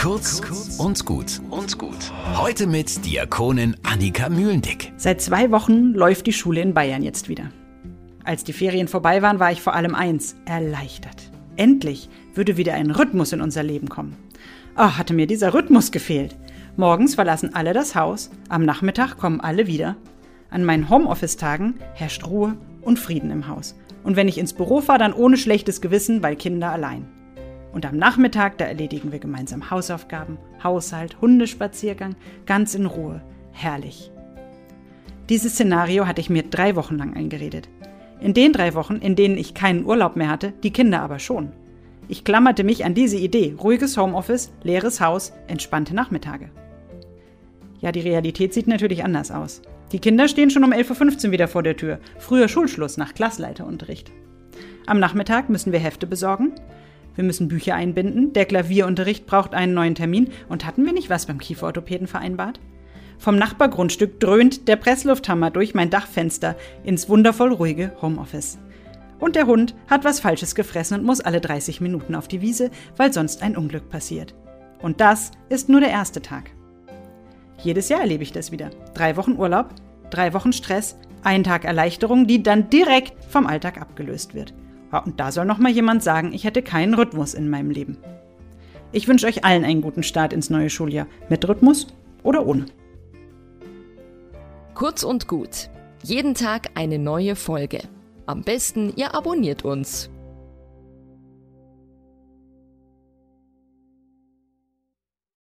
Kurz und gut und gut. Heute mit Diakonin Annika Mühlendick. Seit zwei Wochen läuft die Schule in Bayern jetzt wieder. Als die Ferien vorbei waren, war ich vor allem eins, erleichtert. Endlich würde wieder ein Rhythmus in unser Leben kommen. Oh, hatte mir dieser Rhythmus gefehlt. Morgens verlassen alle das Haus, am Nachmittag kommen alle wieder. An meinen Homeoffice-Tagen herrscht Ruhe und Frieden im Haus. Und wenn ich ins Büro fahre, dann ohne schlechtes Gewissen, weil Kinder allein. Und am Nachmittag, da erledigen wir gemeinsam Hausaufgaben, Haushalt, Hundespaziergang, ganz in Ruhe. Herrlich. Dieses Szenario hatte ich mir drei Wochen lang eingeredet. In den drei Wochen, in denen ich keinen Urlaub mehr hatte, die Kinder aber schon. Ich klammerte mich an diese Idee. Ruhiges Homeoffice, leeres Haus, entspannte Nachmittage. Ja, die Realität sieht natürlich anders aus. Die Kinder stehen schon um 11.15 Uhr wieder vor der Tür. Früher Schulschluss nach Klassleiterunterricht. Am Nachmittag müssen wir Hefte besorgen. Wir müssen Bücher einbinden. Der Klavierunterricht braucht einen neuen Termin. Und hatten wir nicht was beim Kieferorthopäden vereinbart? Vom Nachbargrundstück dröhnt der Presslufthammer durch mein Dachfenster ins wundervoll ruhige Homeoffice. Und der Hund hat was Falsches gefressen und muss alle 30 Minuten auf die Wiese, weil sonst ein Unglück passiert. Und das ist nur der erste Tag. Jedes Jahr erlebe ich das wieder. Drei Wochen Urlaub, drei Wochen Stress, ein Tag Erleichterung, die dann direkt vom Alltag abgelöst wird. Und da soll noch mal jemand sagen, ich hätte keinen Rhythmus in meinem Leben. Ich wünsche euch allen einen guten Start ins neue Schuljahr. Mit Rhythmus oder ohne. Kurz und gut. Jeden Tag eine neue Folge. Am besten, ihr abonniert uns.